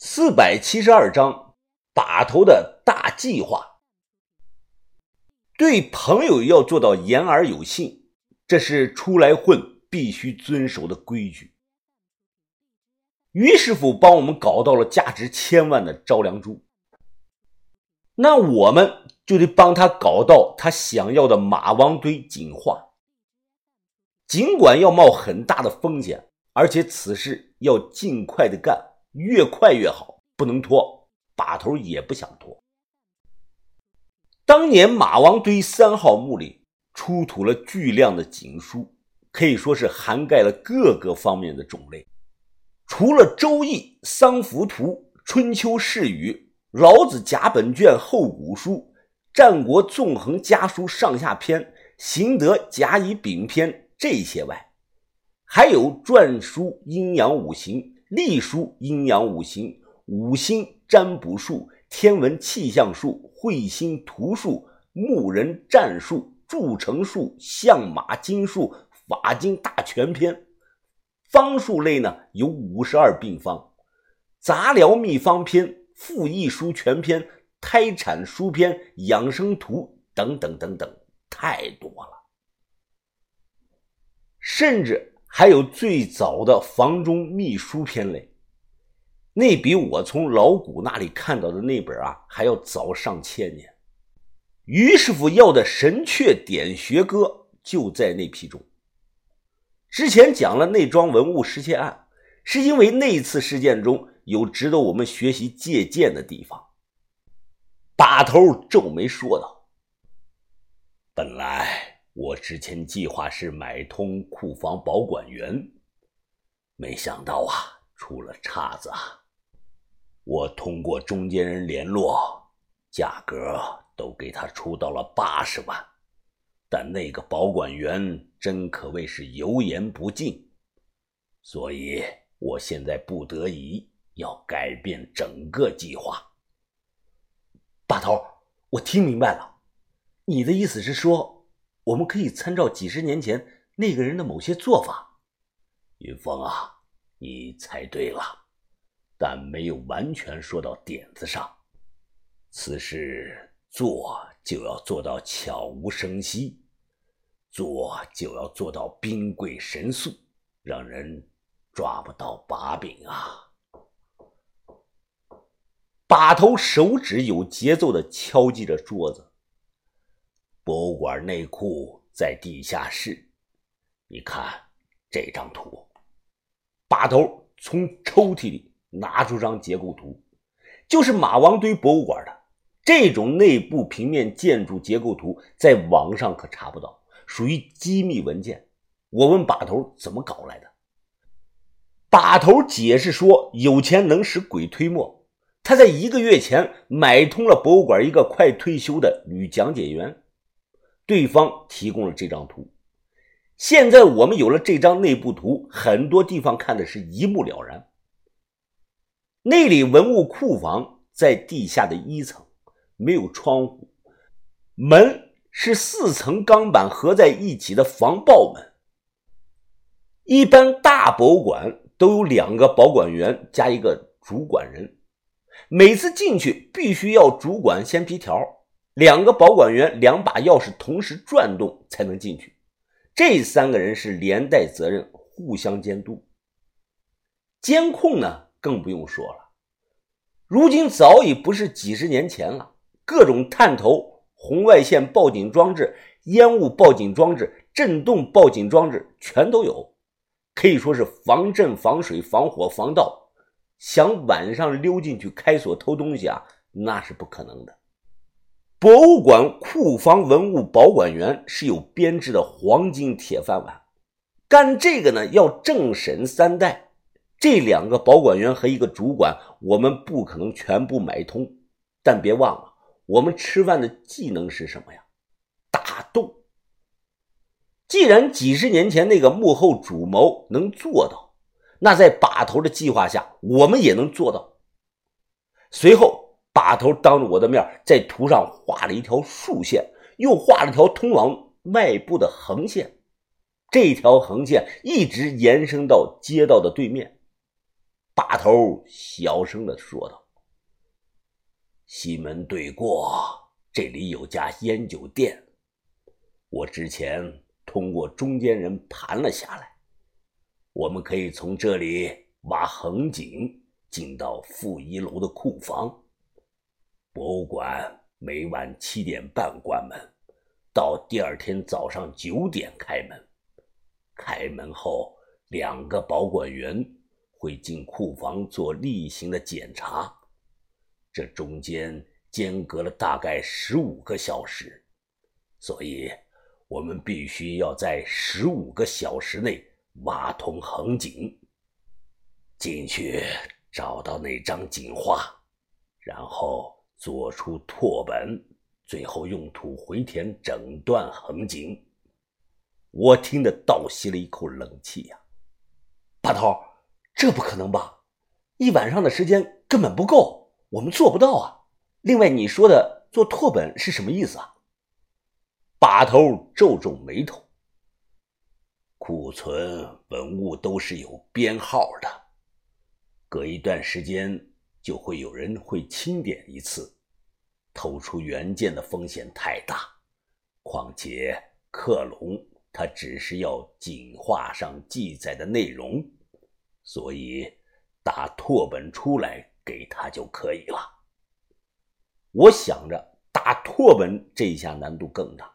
四百七十二章，把头的大计划。对朋友要做到言而有信，这是出来混必须遵守的规矩。于师傅帮我们搞到了价值千万的招良珠，那我们就得帮他搞到他想要的马王堆锦画。尽管要冒很大的风险，而且此事要尽快的干。越快越好，不能拖，把头也不想拖。当年马王堆三号墓里出土了巨量的锦书，可以说是涵盖了各个方面的种类。除了《周易》《桑福图》《春秋释语》《老子甲本卷》《后古书》《战国纵横家书》上下篇《行德甲乙丙篇》这些外，还有篆书阴阳五行。隶书阴阳五行、五星占卜术、天文气象术、彗星图术、木人战术、铸成术、相马金术、法经大全篇。方术类呢有五十二病方、杂疗秘方篇、复益书全篇、胎产书篇、养生图等等等等，太多了，甚至。还有最早的房中秘书篇类，那比我从老谷那里看到的那本啊还要早上千年。于师傅要的神阙点穴歌就在那批中。之前讲了那桩文物失窃案，是因为那次事件中有值得我们学习借鉴的地方。把头皱眉说道：“本来。”我之前计划是买通库房保管员，没想到啊，出了岔子啊！我通过中间人联络，价格都给他出到了八十万，但那个保管员真可谓是油盐不进，所以我现在不得已要改变整个计划。把头，我听明白了，你的意思是说？我们可以参照几十年前那个人的某些做法，云峰啊，你猜对了，但没有完全说到点子上。此事做就要做到悄无声息，做就要做到兵贵神速，让人抓不到把柄啊！把头手指有节奏的敲击着桌子。博物馆内库在地下室，你看这张图。把头从抽屉里拿出张结构图，就是马王堆博物馆的这种内部平面建筑结构图，在网上可查不到，属于机密文件。我问把头怎么搞来的，把头解释说，有钱能使鬼推磨，他在一个月前买通了博物馆一个快退休的女讲解员。对方提供了这张图，现在我们有了这张内部图，很多地方看的是一目了然。内里文物库房在地下的一层，没有窗户，门是四层钢板合在一起的防爆门。一般大博物馆都有两个保管员加一个主管人，每次进去必须要主管先批条。两个保管员，两把钥匙同时转动才能进去。这三个人是连带责任，互相监督。监控呢，更不用说了。如今早已不是几十年前了，各种探头、红外线报警装置、烟雾报警装置、震动报警装置全都有，可以说是防震、防水、防火、防盗。想晚上溜进去开锁偷东西啊，那是不可能的。博物馆库房文物保管员是有编制的黄金铁饭碗，干这个呢要政审三代。这两个保管员和一个主管，我们不可能全部买通，但别忘了，我们吃饭的技能是什么呀？打洞。既然几十年前那个幕后主谋能做到，那在把头的计划下，我们也能做到。随后。把头当着我的面，在图上画了一条竖线，又画了条通往外部的横线。这条横线一直延伸到街道的对面。把头小声的说道：“西门对过，这里有家烟酒店，我之前通过中间人盘了下来，我们可以从这里挖横井进到负一楼的库房。博物馆每晚七点半关门，到第二天早上九点开门。开门后，两个保管员。”会进库房做例行的检查，这中间间隔了大概十五个小时，所以我们必须要在十五个小时内挖通横井，进去找到那张井画，然后做出拓本，最后用土回填整段横井。我听得倒吸了一口冷气呀，把头。这不可能吧？一晚上的时间根本不够，我们做不到啊！另外，你说的做拓本是什么意思啊？把头皱皱眉头。库存文物都是有编号的，隔一段时间就会有人会清点一次，偷出原件的风险太大。况且克隆，它只是要锦画上记载的内容。所以，打拓本出来给他就可以了。我想着打拓本这一下难度更大，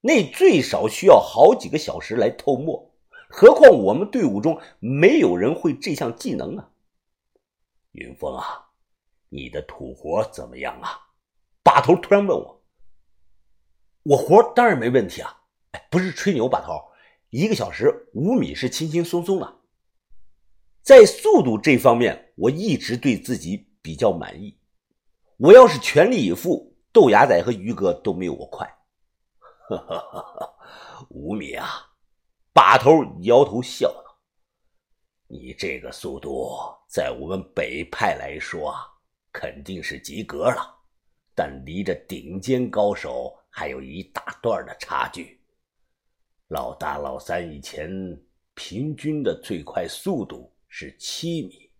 那最少需要好几个小时来透墨，何况我们队伍中没有人会这项技能啊。云峰啊，你的土活怎么样啊？把头突然问我，我活当然没问题啊，哎不是吹牛，把头，一个小时五米是轻轻松松的。在速度这方面，我一直对自己比较满意。我要是全力以赴，豆芽仔和于哥都没有我快。哈哈哈哈五米啊！把头摇头笑道：“你这个速度，在我们北派来说啊，肯定是及格了，但离着顶尖高手还有一大段的差距。老大、老三以前平均的最快速度。”是七米，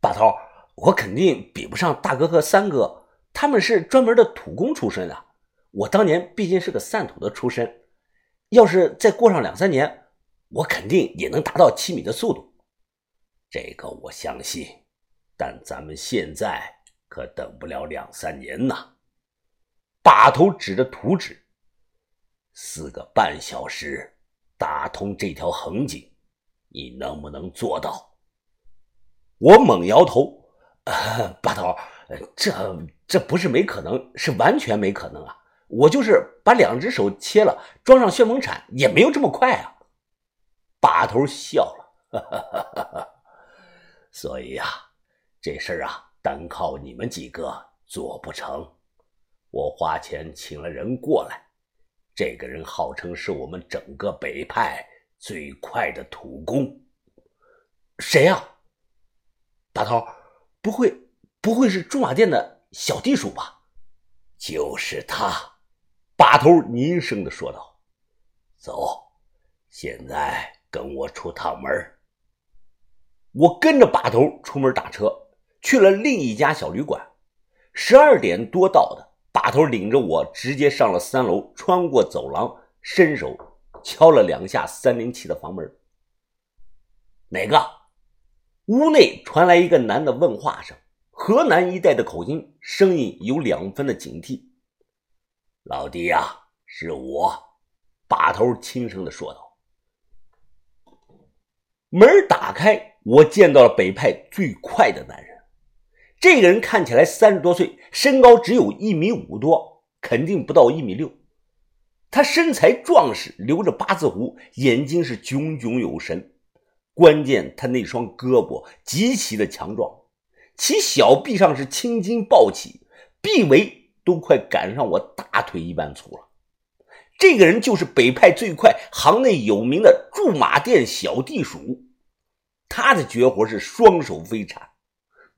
把头，我肯定比不上大哥和三哥，他们是专门的土工出身的。我当年毕竟是个散土的出身，要是再过上两三年，我肯定也能达到七米的速度。这个我相信，但咱们现在可等不了两三年呐。把头指着图纸，四个半小时打通这条横井。你能不能做到？我猛摇头，把头，这这不是没可能，是完全没可能啊！我就是把两只手切了，装上旋风铲，也没有这么快啊！把头笑了，哈哈哈哈哈所以呀，这事儿啊，单靠你们几个做不成。我花钱请了人过来，这个人号称是我们整个北派。最快的土工，谁呀？大头，不会不会是驻马店的小地鼠吧？就是他。把头凝声的说道：“走，现在跟我出趟门。”我跟着把头出门打车，去了另一家小旅馆。十二点多到的，把头领着我直接上了三楼，穿过走廊，伸手。敲了两下三零七的房门，哪个？屋内传来一个男的问话声，河南一带的口音，声音有两分的警惕。老弟呀，是我。把头轻声的说道。门打开，我见到了北派最快的男人。这个人看起来三十多岁，身高只有一米五多，肯定不到一米六。他身材壮实，留着八字胡，眼睛是炯炯有神。关键他那双胳膊极其的强壮，其小臂上是青筋暴起，臂围都快赶上我大腿一般粗了。这个人就是北派最快、行内有名的驻马店小地鼠。他的绝活是双手飞铲，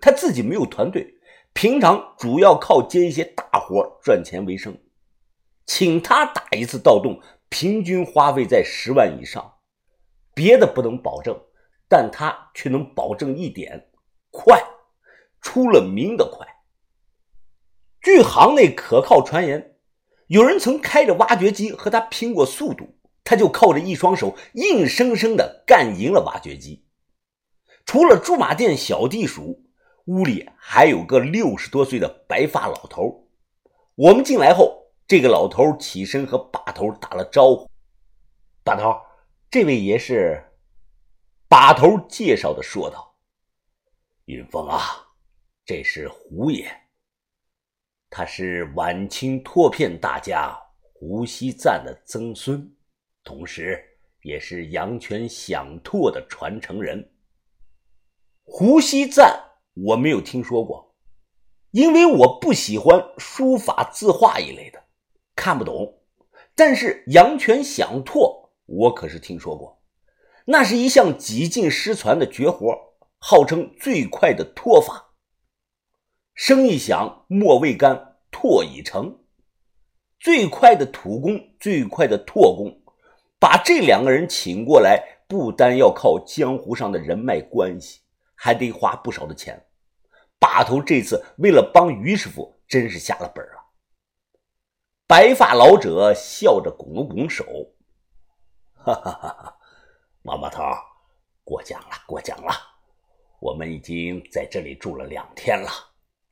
他自己没有团队，平常主要靠接一些大活赚钱为生。请他打一次盗洞，平均花费在十万以上，别的不能保证，但他却能保证一点：快，出了名的快。据行内可靠传言，有人曾开着挖掘机和他拼过速度，他就靠着一双手硬生生的干赢了挖掘机。除了驻马店小地鼠，屋里还有个六十多岁的白发老头。我们进来后，这个老头起身和把头打了招呼：“把头，这位爷是……”把头介绍的说道：“云峰啊，这是胡爷。”他是晚清拓片大家胡锡赞的曾孙，同时也是阳泉响拓的传承人。胡锡赞我没有听说过，因为我不喜欢书法字画一类的，看不懂。但是阳泉响拓我可是听说过，那是一项几近失传的绝活，号称最快的拓法。声一响，墨未干。拓已成，最快的土工，最快的拓工，把这两个人请过来，不单要靠江湖上的人脉关系，还得花不少的钱。把头这次为了帮于师傅，真是下了本了。白发老者笑着拱了拱手：“哈哈哈哈，毛毛头，过奖了，过奖了。我们已经在这里住了两天了，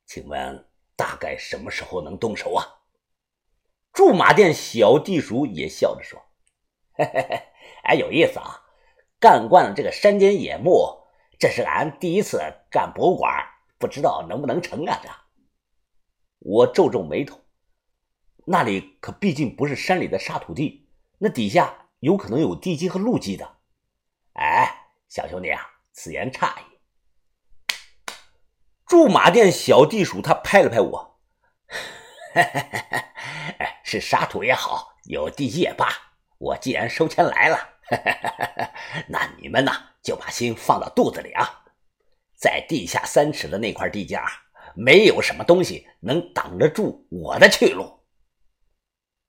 请问？”大概什么时候能动手啊？驻马店小地鼠也笑着说：“嘿嘿嘿，哎，有意思啊！干惯了这个山间野木，这是俺第一次干博物馆，不知道能不能成啊？”这，我皱皱眉头，那里可毕竟不是山里的沙土地，那底下有可能有地基和路基的。哎，小兄弟啊，此言差矣。驻马店小地鼠，他拍了拍我，是沙土也好，有地基也罢，我既然收钱来了，那你们呢就把心放到肚子里啊，在地下三尺的那块地界，没有什么东西能挡得住我的去路。